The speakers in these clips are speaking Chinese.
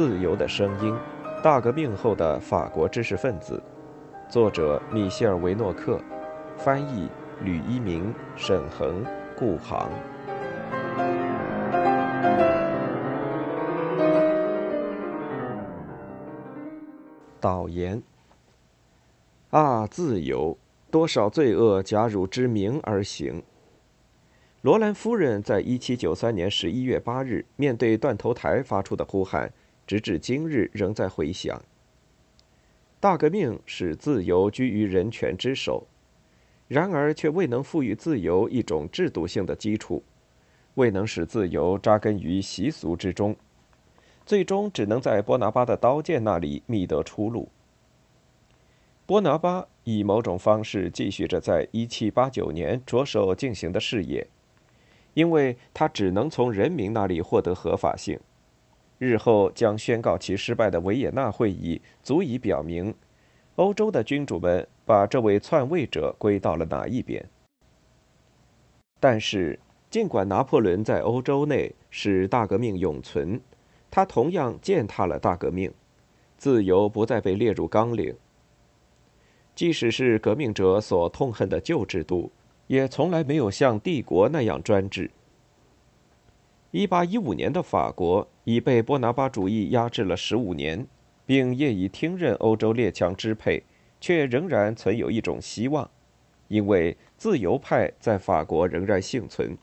自由的声音》，大革命后的法国知识分子，作者米歇尔·维诺克，翻译吕一鸣、沈恒、顾航。导言。啊，自由！多少罪恶假汝之名而行。罗兰夫人在一七九三年十一月八日面对断头台发出的呼喊，直至今日仍在回响。大革命使自由居于人权之首，然而却未能赋予自由一种制度性的基础，未能使自由扎根于习俗之中，最终只能在波拿巴的刀剑那里觅得出路。波拿巴以某种方式继续着在1789年着手进行的事业，因为他只能从人民那里获得合法性。日后将宣告其失败的维也纳会议足以表明，欧洲的君主们把这位篡位者归到了哪一边。但是，尽管拿破仑在欧洲内使大革命永存，他同样践踏了大革命，自由不再被列入纲领。即使是革命者所痛恨的旧制度，也从来没有像帝国那样专制。一八一五年的法国已被波拿巴主义压制了十五年，并业已听任欧洲列强支配，却仍然存有一种希望，因为自由派在法国仍然幸存。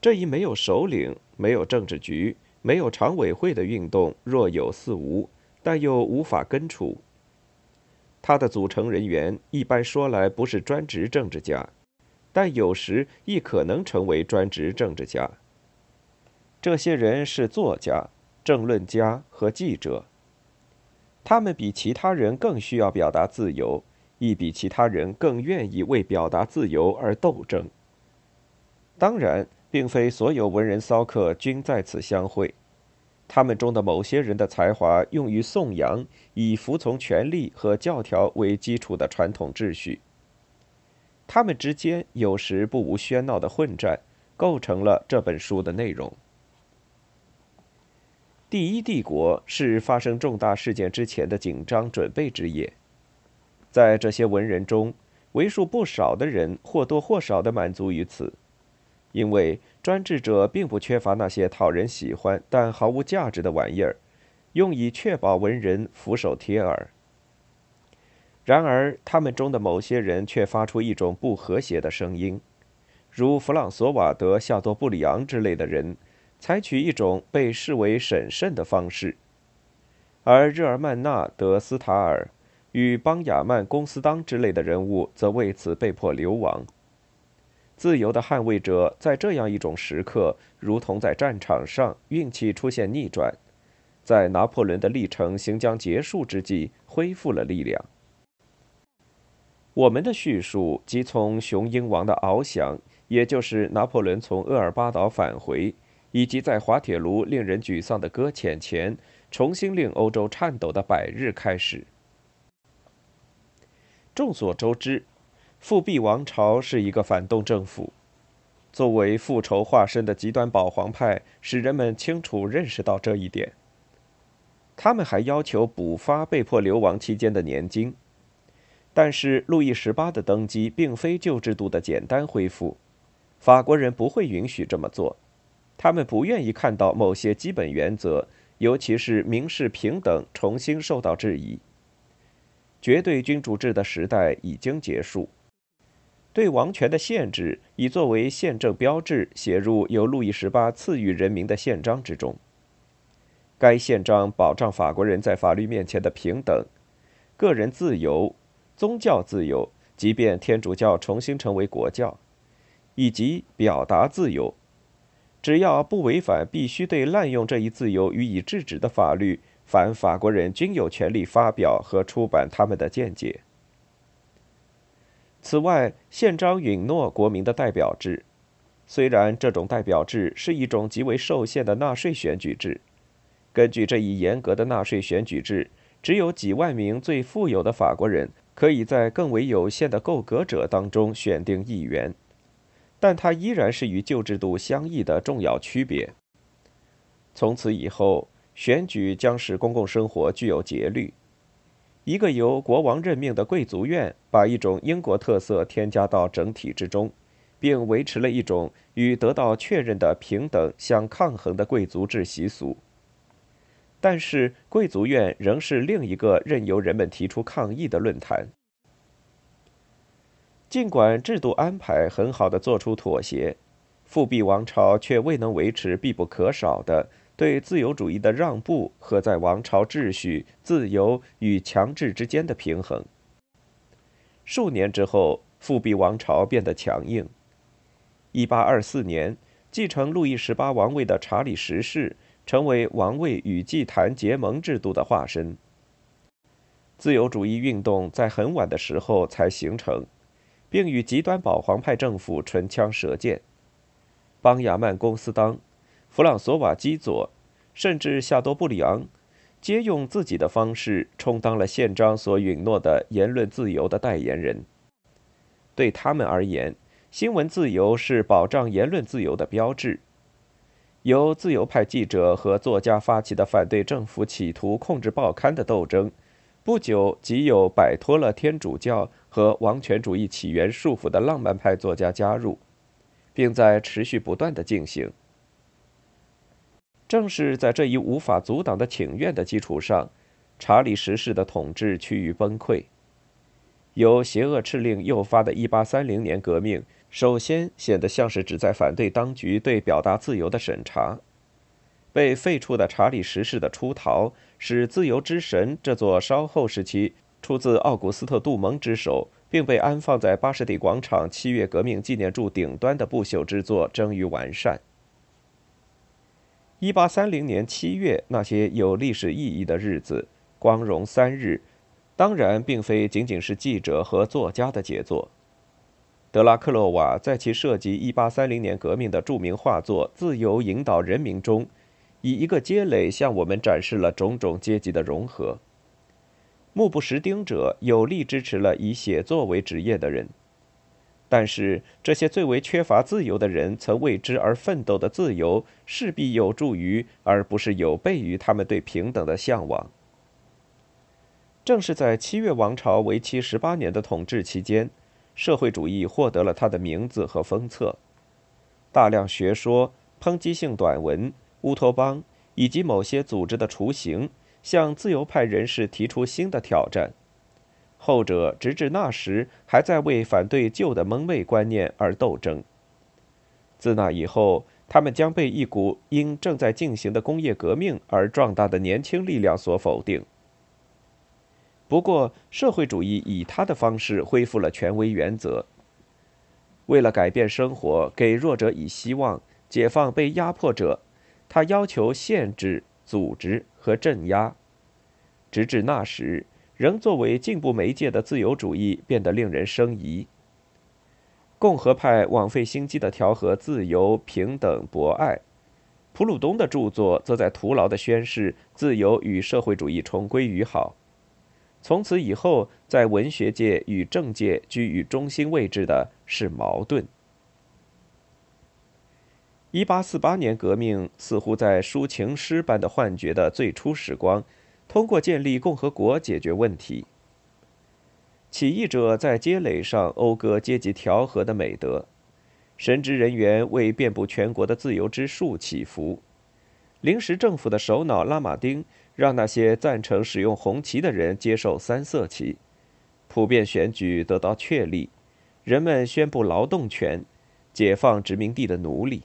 这一没有首领、没有政治局、没有常委会的运动若有似无，但又无法根除。它的组成人员一般说来不是专职政治家，但有时亦可能成为专职政治家。这些人是作家、政论家和记者。他们比其他人更需要表达自由，亦比其他人更愿意为表达自由而斗争。当然，并非所有文人骚客均在此相会。他们中的某些人的才华用于颂扬以服从权力和教条为基础的传统秩序。他们之间有时不无喧闹的混战，构成了这本书的内容。第一帝国是发生重大事件之前的紧张准备之夜，在这些文人中，为数不少的人或多或少的满足于此。因为专制者并不缺乏那些讨人喜欢但毫无价值的玩意儿，用以确保文人俯首帖耳。然而，他们中的某些人却发出一种不和谐的声音，如弗朗索瓦德·夏多布里昂之类的人，采取一种被视为审慎的方式；而日耳曼纳·德斯塔尔与邦雅曼·公斯当之类的人物则为此被迫流亡。自由的捍卫者在这样一种时刻，如同在战场上运气出现逆转，在拿破仑的历程行将结束之际，恢复了力量。我们的叙述即从雄鹰王的翱翔，也就是拿破仑从厄尔巴岛返回，以及在滑铁卢令人沮丧的搁浅前，重新令欧洲颤抖的百日开始。众所周知。复辟王朝是一个反动政府，作为复仇化身的极端保皇派，使人们清楚认识到这一点。他们还要求补发被迫流亡期间的年金，但是路易十八的登基并非旧制度的简单恢复，法国人不会允许这么做，他们不愿意看到某些基本原则，尤其是民事平等重新受到质疑。绝对君主制的时代已经结束。对王权的限制已作为宪政标志写入由路易十八赐予人民的宪章之中。该宪章保障法国人在法律面前的平等、个人自由、宗教自由，即便天主教重新成为国教，以及表达自由，只要不违反必须对滥用这一自由予以制止的法律，凡法国人均有权利发表和出版他们的见解。此外，宪章允诺国民的代表制，虽然这种代表制是一种极为受限的纳税选举制。根据这一严格的纳税选举制，只有几万名最富有的法国人可以在更为有限的够格者当中选定议员，但它依然是与旧制度相异的重要区别。从此以后，选举将使公共生活具有节律。一个由国王任命的贵族院，把一种英国特色添加到整体之中，并维持了一种与得到确认的平等相抗衡的贵族制习俗。但是，贵族院仍是另一个任由人们提出抗议的论坛。尽管制度安排很好的做出妥协，复辟王朝却未能维持必不可少的。对自由主义的让步和在王朝秩序、自由与强制之间的平衡。数年之后，复辟王朝变得强硬。一八二四年，继承路易十八王位的查理十世成为王位与祭坛结盟制度的化身。自由主义运动在很晚的时候才形成，并与极端保皇派政府唇枪舌剑。邦雅曼公司当。弗朗索瓦基佐，甚至夏多布里昂，皆用自己的方式充当了宪章所允诺的言论自由的代言人。对他们而言，新闻自由是保障言论自由的标志。由自由派记者和作家发起的反对政府企图控制报刊的斗争，不久即有摆脱了天主教和王权主义起源束缚的浪漫派作家加入，并在持续不断的进行。正是在这一无法阻挡的请愿的基础上，查理十世的统治趋于崩溃。由邪恶敕令诱发的1830年革命，首先显得像是旨在反对当局对表达自由的审查。被废黜的查理十世的出逃，使自由之神这座稍后时期出自奥古斯特·杜蒙之手，并被安放在巴士底广场七月革命纪念柱顶端的不朽之作臻于完善。一八三零年七月，那些有历史意义的日子，光荣三日，当然并非仅仅是记者和作家的杰作。德拉克洛瓦在其涉及一八三零年革命的著名画作《自由引导人民》中，以一个街垒向我们展示了种种阶级的融合。目不识丁者有力支持了以写作为职业的人。但是，这些最为缺乏自由的人曾为之而奋斗的自由，势必有助于，而不是有悖于他们对平等的向往。正是在七月王朝为期十八年的统治期间，社会主义获得了它的名字和封册。大量学说、抨击性短文、乌托邦以及某些组织的雏形，向自由派人士提出新的挑战。后者直至那时还在为反对旧的蒙昧观念而斗争。自那以后，他们将被一股因正在进行的工业革命而壮大的年轻力量所否定。不过，社会主义以他的方式恢复了权威原则。为了改变生活，给弱者以希望，解放被压迫者，他要求限制、组织和镇压。直至那时。仍作为进步媒介的自由主义变得令人生疑。共和派枉费心机的调和自由、平等、博爱，普鲁东的著作则在徒劳地宣示自由与社会主义重归于好。从此以后，在文学界与政界居于中心位置的是矛盾。一八四八年革命似乎在抒情诗般的幻觉的最初时光。通过建立共和国解决问题。起义者在街垒上讴歌阶级调和的美德，神职人员为遍布全国的自由之树祈福。临时政府的首脑拉马丁让那些赞成使用红旗的人接受三色旗。普遍选举得到确立，人们宣布劳动权，解放殖民地的奴隶。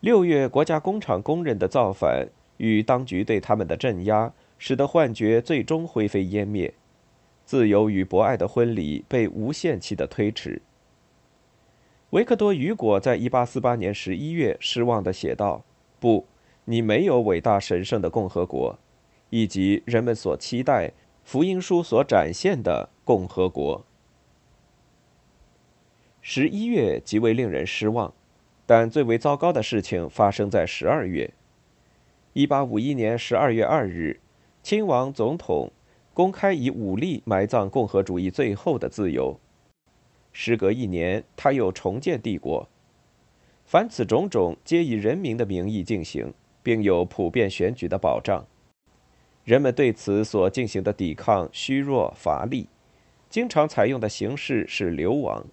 六月，国家工厂工人的造反。与当局对他们的镇压，使得幻觉最终灰飞烟灭，自由与博爱的婚礼被无限期的推迟。维克多·雨果在1848年11月失望地写道：“不，你没有伟大神圣的共和国，以及人们所期待、福音书所展现的共和国。”十一月极为令人失望，但最为糟糕的事情发生在十二月。一八五一年十二月二日，亲王总统公开以武力埋葬共和主义最后的自由。时隔一年，他又重建帝国。凡此种种，皆以人民的名义进行，并有普遍选举的保障。人们对此所进行的抵抗虚弱乏力，经常采用的形式是流亡。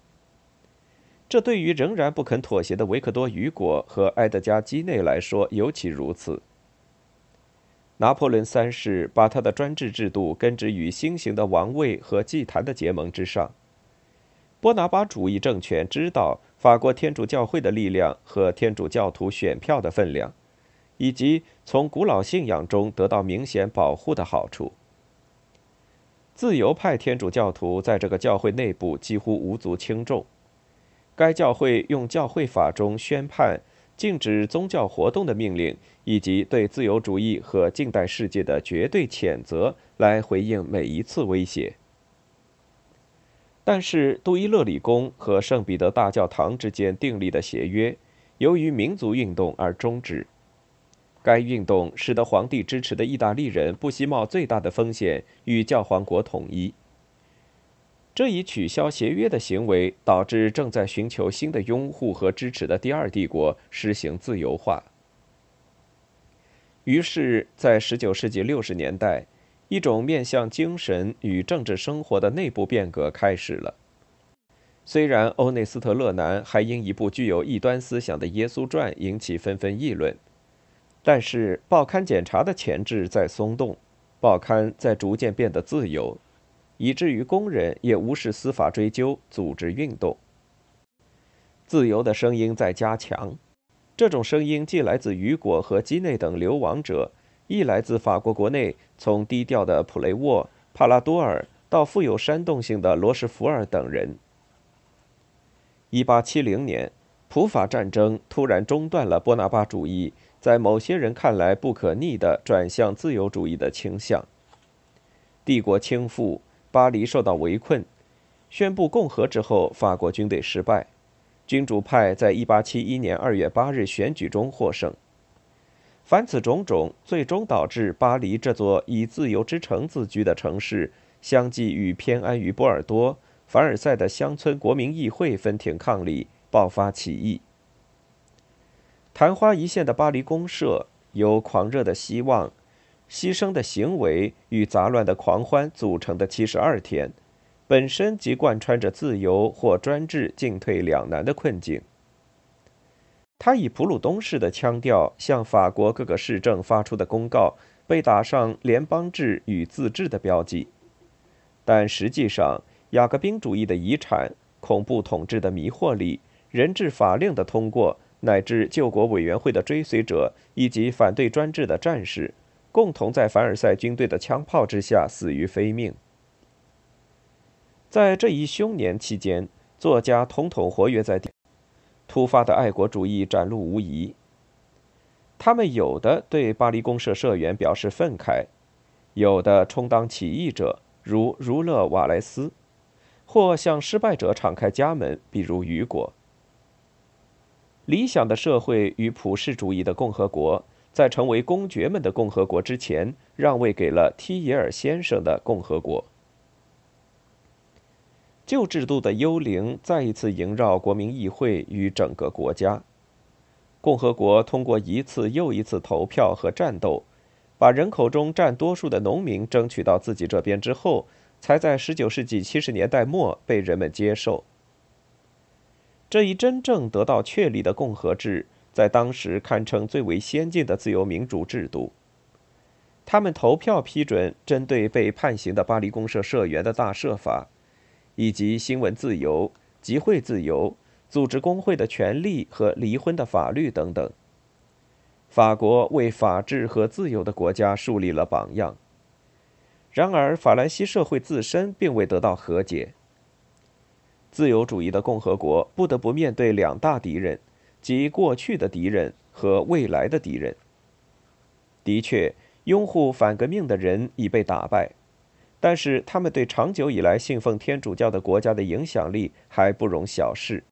这对于仍然不肯妥协的维克多·雨果和埃德加·基内来说尤其如此。拿破仑三世把他的专制制度根植于新型的王位和祭坛的结盟之上。波拿巴主义政权知道法国天主教会的力量和天主教徒选票的分量，以及从古老信仰中得到明显保护的好处。自由派天主教徒在这个教会内部几乎无足轻重。该教会用教会法中宣判禁止宗教活动的命令，以及对自由主义和近代世界的绝对谴责来回应每一次威胁。但是，杜伊勒里宫和圣彼得大教堂之间订立的协约，由于民族运动而终止。该运动使得皇帝支持的意大利人不惜冒最大的风险与教皇国统一。这一取消协约的行为，导致正在寻求新的拥护和支持的第二帝国实行自由化。于是，在19世纪60年代，一种面向精神与政治生活的内部变革开始了。虽然欧内斯特·勒南还因一部具有异端思想的《耶稣传》引起纷纷议论，但是报刊检查的前置在松动，报刊在逐渐变得自由。以至于工人也无视司法追究，组织运动。自由的声音在加强，这种声音既来自雨果和基内等流亡者，亦来自法国国内从低调的普雷沃、帕拉多尔到富有煽动性的罗什福尔等人。一八七零年，普法战争突然中断了波拿巴主义在某些人看来不可逆的转向自由主义的倾向。帝国倾覆。巴黎受到围困，宣布共和之后，法国军队失败，君主派在1871年2月8日选举中获胜。凡此种种，最终导致巴黎这座以自由之城自居的城市，相继与偏安于波尔多、凡尔赛的乡村国民议会分庭抗礼，爆发起义。昙花一现的巴黎公社，由狂热的希望。牺牲的行为与杂乱的狂欢组成的七十二天，本身即贯穿着自由或专制进退两难的困境。他以普鲁东式的腔调向法国各个市政发出的公告，被打上联邦制与自治的标记，但实际上，雅各宾主义的遗产、恐怖统治的迷惑力、人治法令的通过，乃至救国委员会的追随者以及反对专制的战士。共同在凡尔赛军队的枪炮之下死于非命。在这一凶年期间，作家统统活跃在地突发的爱国主义展露无遗。他们有的对巴黎公社社员表示愤慨，有的充当起义者，如儒勒·瓦莱斯，或向失败者敞开家门，比如雨果。理想的社会与普世主义的共和国。在成为公爵们的共和国之前，让位给了提耶尔先生的共和国。旧制度的幽灵再一次萦绕国民议会与整个国家。共和国通过一次又一次投票和战斗，把人口中占多数的农民争取到自己这边之后，才在19世纪70年代末被人们接受。这一真正得到确立的共和制。在当时堪称最为先进的自由民主制度。他们投票批准针对被判刑的巴黎公社社员的大赦法，以及新闻自由、集会自由、组织工会的权利和离婚的法律等等。法国为法治和自由的国家树立了榜样。然而，法兰西社会自身并未得到和解。自由主义的共和国不得不面对两大敌人。即过去的敌人和未来的敌人。的确，拥护反革命的人已被打败，但是他们对长久以来信奉天主教的国家的影响力还不容小视。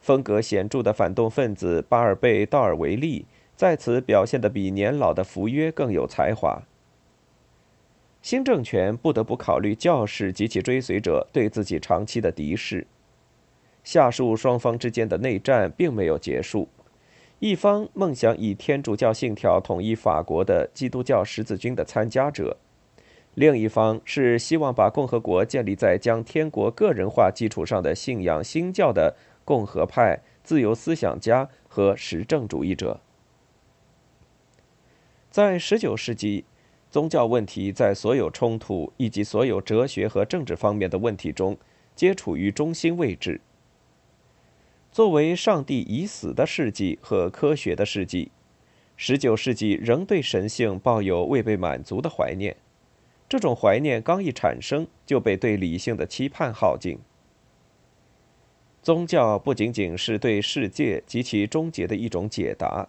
风格显著的反动分子巴尔贝·道尔维利在此表现得比年老的福约更有才华。新政权不得不考虑教士及其追随者对自己长期的敌视。下述双方之间的内战并没有结束，一方梦想以天主教信条统一法国的基督教十字军的参加者，另一方是希望把共和国建立在将天国个人化基础上的信仰新教的共和派自由思想家和实证主义者。在19世纪，宗教问题在所有冲突以及所有哲学和政治方面的问题中，皆处于中心位置。作为上帝已死的世纪和科学的世纪，19世纪仍对神性抱有未被满足的怀念。这种怀念刚一产生，就被对理性的期盼耗尽。宗教不仅仅是对世界及其终结的一种解答，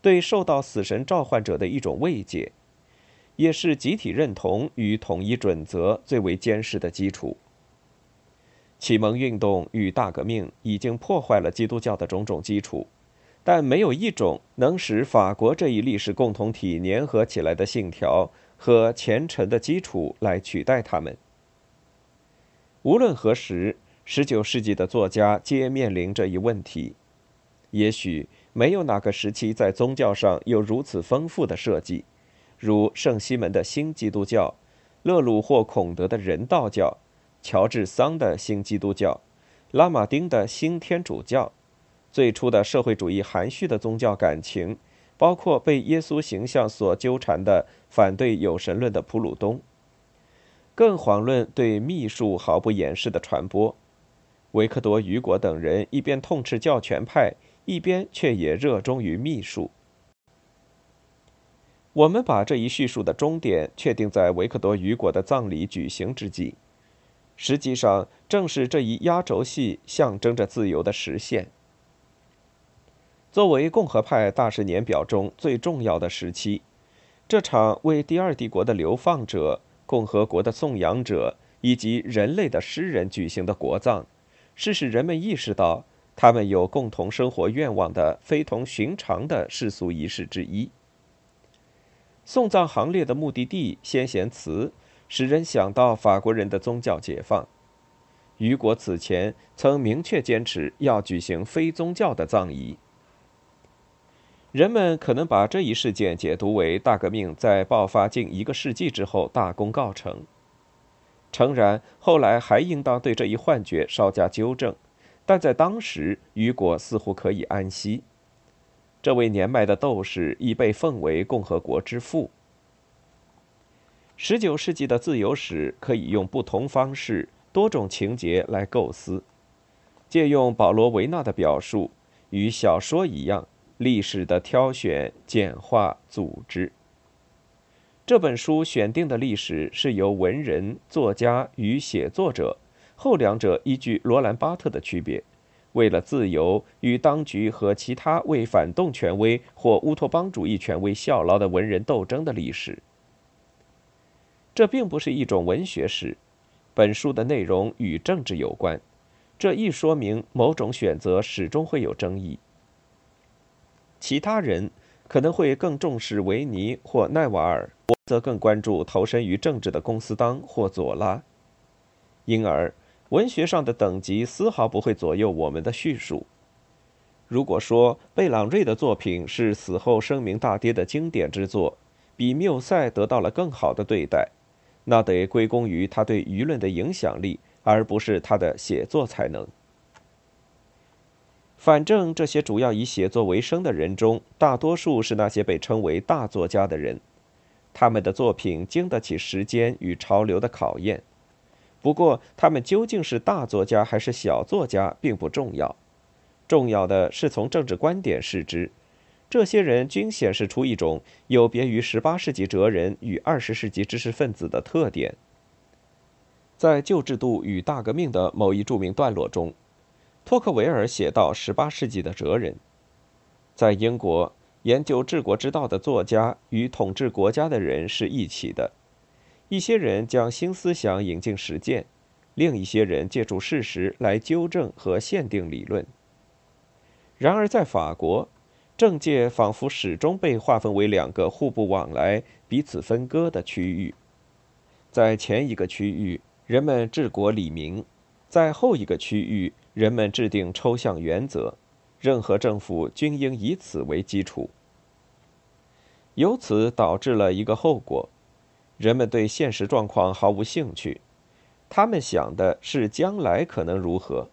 对受到死神召唤者的一种慰藉，也是集体认同与统一准则最为坚实的基础。启蒙运动与大革命已经破坏了基督教的种种基础，但没有一种能使法国这一历史共同体粘合起来的信条和虔诚的基础来取代它们。无论何时，19世纪的作家皆面临这一问题。也许没有哪个时期在宗教上有如此丰富的设计，如圣西门的新基督教，勒鲁或孔德的人道教。乔治桑的新基督教，拉马丁的新天主教，最初的社会主义含蓄的宗教感情，包括被耶稣形象所纠缠的反对有神论的普鲁东，更遑论对秘术毫不掩饰的传播。维克多·雨果等人一边痛斥教权派，一边却也热衷于秘术。我们把这一叙述的终点确定在维克多·雨果的葬礼举行之际。实际上，正是这一压轴戏象征着自由的实现。作为共和派大事年表中最重要的时期，这场为第二帝国的流放者、共和国的颂扬者以及人类的诗人举行的国葬，是使人们意识到他们有共同生活愿望的非同寻常的世俗仪式之一。送葬行列的目的地先贤祠。使人想到法国人的宗教解放。雨果此前曾明确坚持要举行非宗教的葬仪。人们可能把这一事件解读为大革命在爆发近一个世纪之后大功告成。诚然，后来还应当对这一幻觉稍加纠正，但在当时，雨果似乎可以安息。这位年迈的斗士已被奉为共和国之父。十九世纪的自由史可以用不同方式、多种情节来构思。借用保罗·维纳的表述，与小说一样，历史的挑选、简化、组织。这本书选定的历史是由文人、作家与写作者，后两者依据罗兰·巴特的区别，为了自由与当局和其他为反动权威或乌托邦主义权威效劳的文人斗争的历史。这并不是一种文学史，本书的内容与政治有关，这一说明某种选择始终会有争议。其他人可能会更重视维尼或奈瓦尔，我则更关注投身于政治的公司当或左拉。因而，文学上的等级丝毫不会左右我们的叙述。如果说贝朗瑞的作品是死后声名大跌的经典之作，比缪塞得到了更好的对待。那得归功于他对舆论的影响力，而不是他的写作才能。反正这些主要以写作为生的人中，大多数是那些被称为大作家的人，他们的作品经得起时间与潮流的考验。不过，他们究竟是大作家还是小作家并不重要，重要的是从政治观点视之。这些人均显示出一种有别于18世纪哲人与20世纪知识分子的特点。在《旧制度与大革命》的某一著名段落中，托克维尔写到18世纪的哲人，在英国研究治国之道的作家与统治国家的人是一起的。一些人将新思想引进实践，另一些人借助事实来纠正和限定理论。然而，在法国。政界仿佛始终被划分为两个互不往来、彼此分割的区域，在前一个区域，人们治国理民；在后一个区域，人们制定抽象原则，任何政府均应以此为基础。由此导致了一个后果：人们对现实状况毫无兴趣，他们想的是将来可能如何。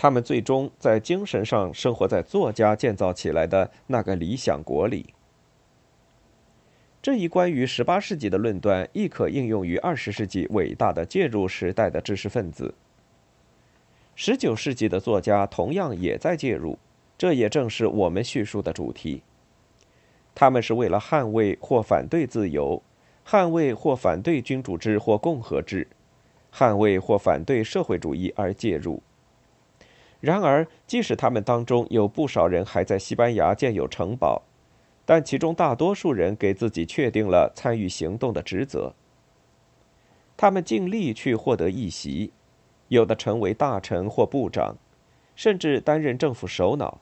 他们最终在精神上生活在作家建造起来的那个理想国里。这一关于十八世纪的论断亦可应用于二十世纪伟大的介入时代的知识分子。十九世纪的作家同样也在介入，这也正是我们叙述的主题。他们是为了捍卫或反对自由，捍卫或反对君主制或共和制，捍卫或反对社会主义而介入。然而，即使他们当中有不少人还在西班牙建有城堡。但其中大多数人给自己确定了参与行动的职责。他们尽力去获得一席，有的成为大臣或部长，甚至担任政府首脑。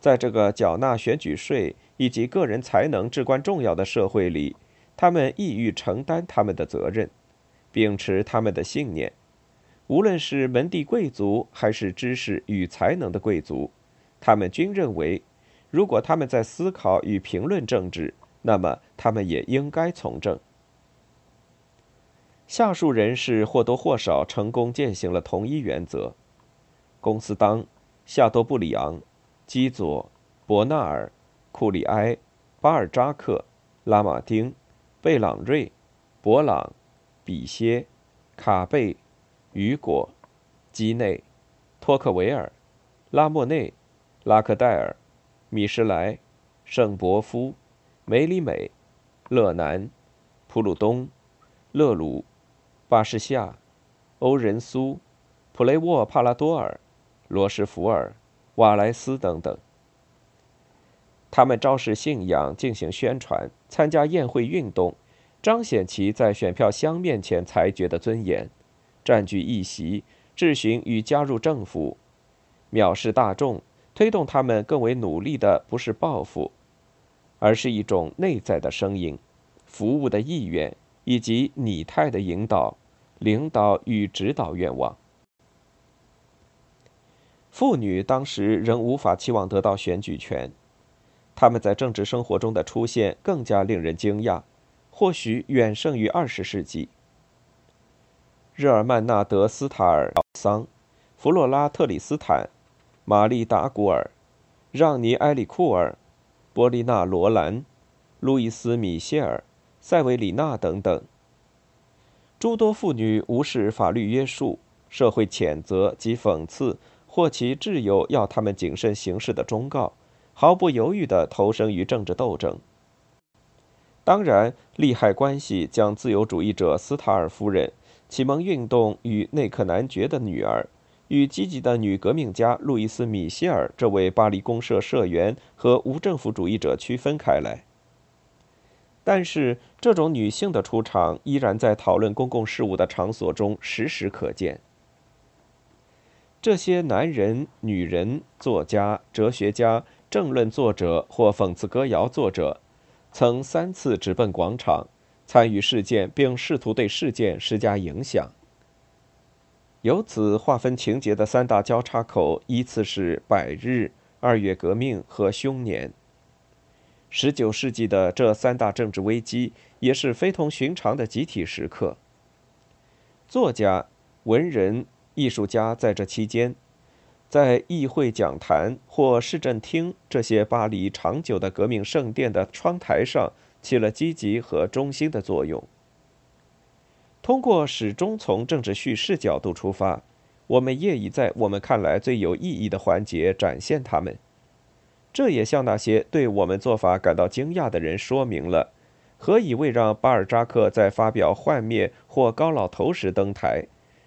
在这个缴纳选举税以及个人才能至关重要的社会里，他们意欲承担他们的责任，秉持他们的信念。无论是门第贵族还是知识与才能的贵族，他们均认为。如果他们在思考与评论政治，那么他们也应该从政。下述人士或多或少成功践行了同一原则：公司当、夏多布里昂、基佐、伯纳尔、库里埃、巴尔扎克、拉马丁、贝朗瑞、博朗、比歇、卡贝、雨果、基内、托克维尔、拉莫内、拉克戴尔。米什莱、圣伯夫、梅里美、勒南、普鲁东、勒鲁、巴士夏、欧仁苏、普雷沃帕拉多尔、罗什福尔、瓦莱斯等等。他们昭示信仰，进行宣传，参加宴会运动，彰显其在选票箱面前裁决的尊严，占据一席，质询与加入政府，藐视大众。推动他们更为努力的不是报复，而是一种内在的声音、服务的意愿以及拟态的引导、领导与指导愿望。妇女当时仍无法期望得到选举权，他们在政治生活中的出现更加令人惊讶，或许远胜于二十世纪。日耳曼纳德斯塔尔桑、弗洛拉特里斯坦。玛丽·达古尔、让尼·埃里库尔、波利娜·罗兰、路易斯·米歇尔、塞维里娜等等，诸多妇女无视法律约束、社会谴责及讽刺，或其挚友要他们谨慎行事的忠告，毫不犹豫地投身于政治斗争。当然，利害关系将自由主义者斯塔尔夫人、启蒙运动与内克男爵的女儿。与积极的女革命家路易斯·米歇尔这位巴黎公社社员和无政府主义者区分开来，但是这种女性的出场依然在讨论公共事务的场所中时时可见。这些男人、女人、作家、哲学家、政论作者或讽刺歌谣作者，曾三次直奔广场，参与事件，并试图对事件施加影响。由此划分情节的三大交叉口依次是百日、二月革命和凶年。十九世纪的这三大政治危机也是非同寻常的集体时刻。作家、文人、艺术家在这期间，在议会讲坛或市政厅这些巴黎长久的革命圣殿的窗台上起了积极和中心的作用。通过始终从政治叙事角度出发，我们业已在我们看来最有意义的环节展现他们。这也向那些对我们做法感到惊讶的人说明了，何以未让巴尔扎克在发表幻灭或高老头时登台，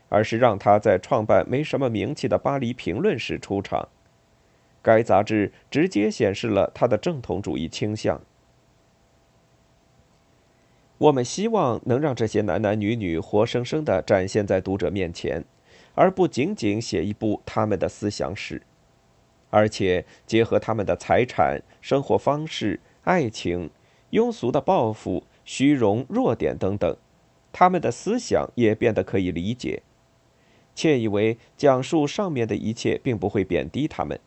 而是让他在创办没什么名气的《巴黎评论》时出场。该杂志直接显示了他的正统主义倾向。我们希望能让这些男男女女活生生地展现在读者面前，而不仅仅写一部他们的思想史，而且结合他们的财产、生活方式、爱情、庸俗的抱负、虚荣、弱点等等，他们的思想也变得可以理解。窃以为讲述上面的一切并不会贬低他们，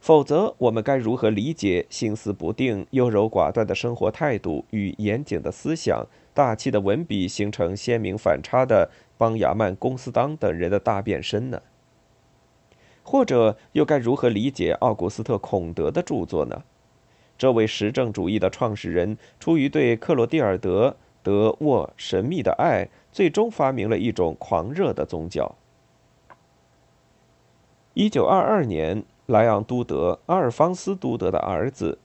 否则，我们该如何理解心思不定、优柔寡断的生活态度与严谨的思想、大气的文笔形成鲜明反差的邦雅曼、公斯当等人的大变身呢？或者，又该如何理解奥古斯特·孔德的著作呢？这位实证主义的创始人，出于对克罗地尔德·德沃神秘的爱，最终发明了一种狂热的宗教。一九二二年。莱昂·都德、阿尔方斯·都德的儿子，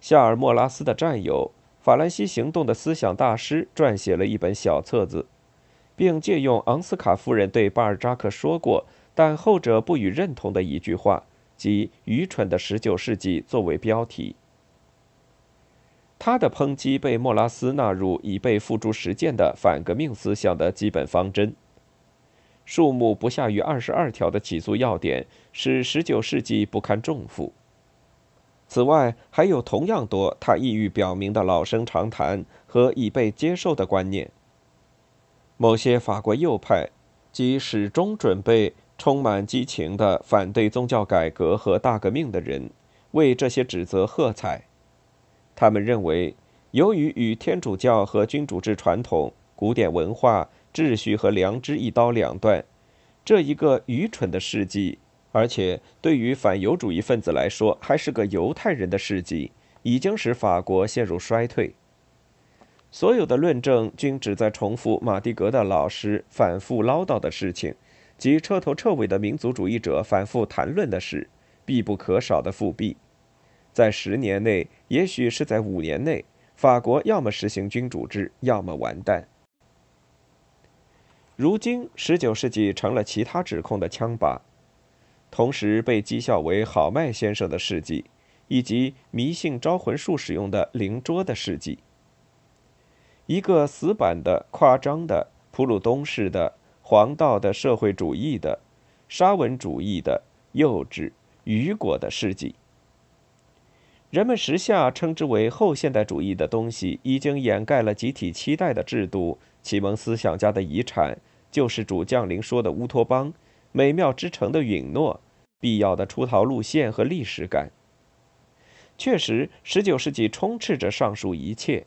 夏尔·莫拉斯的战友，法兰西行动的思想大师，撰写了一本小册子，并借用昂斯卡夫人对巴尔扎克说过，但后者不予认同的一句话，即“愚蠢的十九世纪”作为标题。他的抨击被莫拉斯纳入已被付诸实践的反革命思想的基本方针。数目不下于二十二条的起诉要点，使十九世纪不堪重负。此外，还有同样多他意欲表明的老生常谈和已被接受的观念。某些法国右派，即始终准备充满激情的反对宗教改革和大革命的人，为这些指责喝彩。他们认为，由于与天主教和君主制传统、古典文化。秩序和良知一刀两断，这一个愚蠢的世纪，而且对于反犹主义分子来说还是个犹太人的世纪，已经使法国陷入衰退。所有的论证均旨在重复马蒂格的老师反复唠叨的事情，及彻头彻尾的民族主义者反复谈论的事，必不可少的复辟。在十年内，也许是在五年内，法国要么实行君主制，要么完蛋。如今，十九世纪成了其他指控的枪靶，同时被讥笑为好麦先生的事迹，以及迷信招魂术使用的灵桌的事迹。一个死板的、夸张的、普鲁东式的、黄道的社会主义的、沙文主义的、幼稚、雨果的事迹。人们时下称之为后现代主义的东西，已经掩盖了集体期待的制度。启蒙思想家的遗产，救世主降临说的乌托邦，美妙之城的允诺，必要的出逃路线和历史感。确实，十九世纪充斥着上述一切。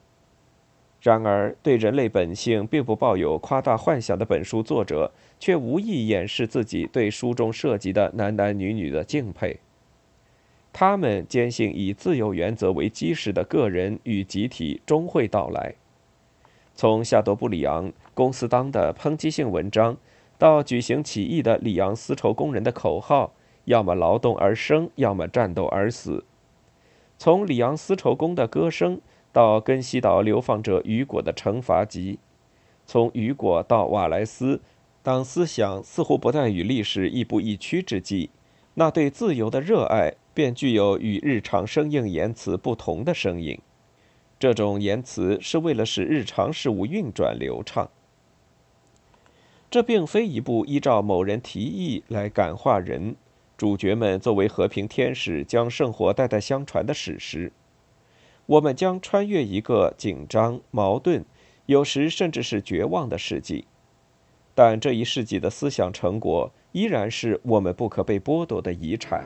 然而，对人类本性并不抱有夸大幻想的本书作者，却无意掩饰自己对书中涉及的男男女女的敬佩。他们坚信，以自由原则为基石的个人与集体终会到来。从夏多布里昂、公司当的抨击性文章，到举行起义的里昂丝绸工人的口号“要么劳动而生，要么战斗而死”；从里昂丝绸工的歌声，到根西岛流放者雨果的惩罚集；从雨果到瓦莱斯，当思想似乎不再与历史亦步亦趋之际，那对自由的热爱便具有与日常生硬言辞不同的声音。这种言辞是为了使日常事务运转流畅。这并非一部依照某人提议来感化人、主角们作为和平天使将圣火代代相传的史诗。我们将穿越一个紧张、矛盾，有时甚至是绝望的世纪，但这一世纪的思想成果依然是我们不可被剥夺的遗产。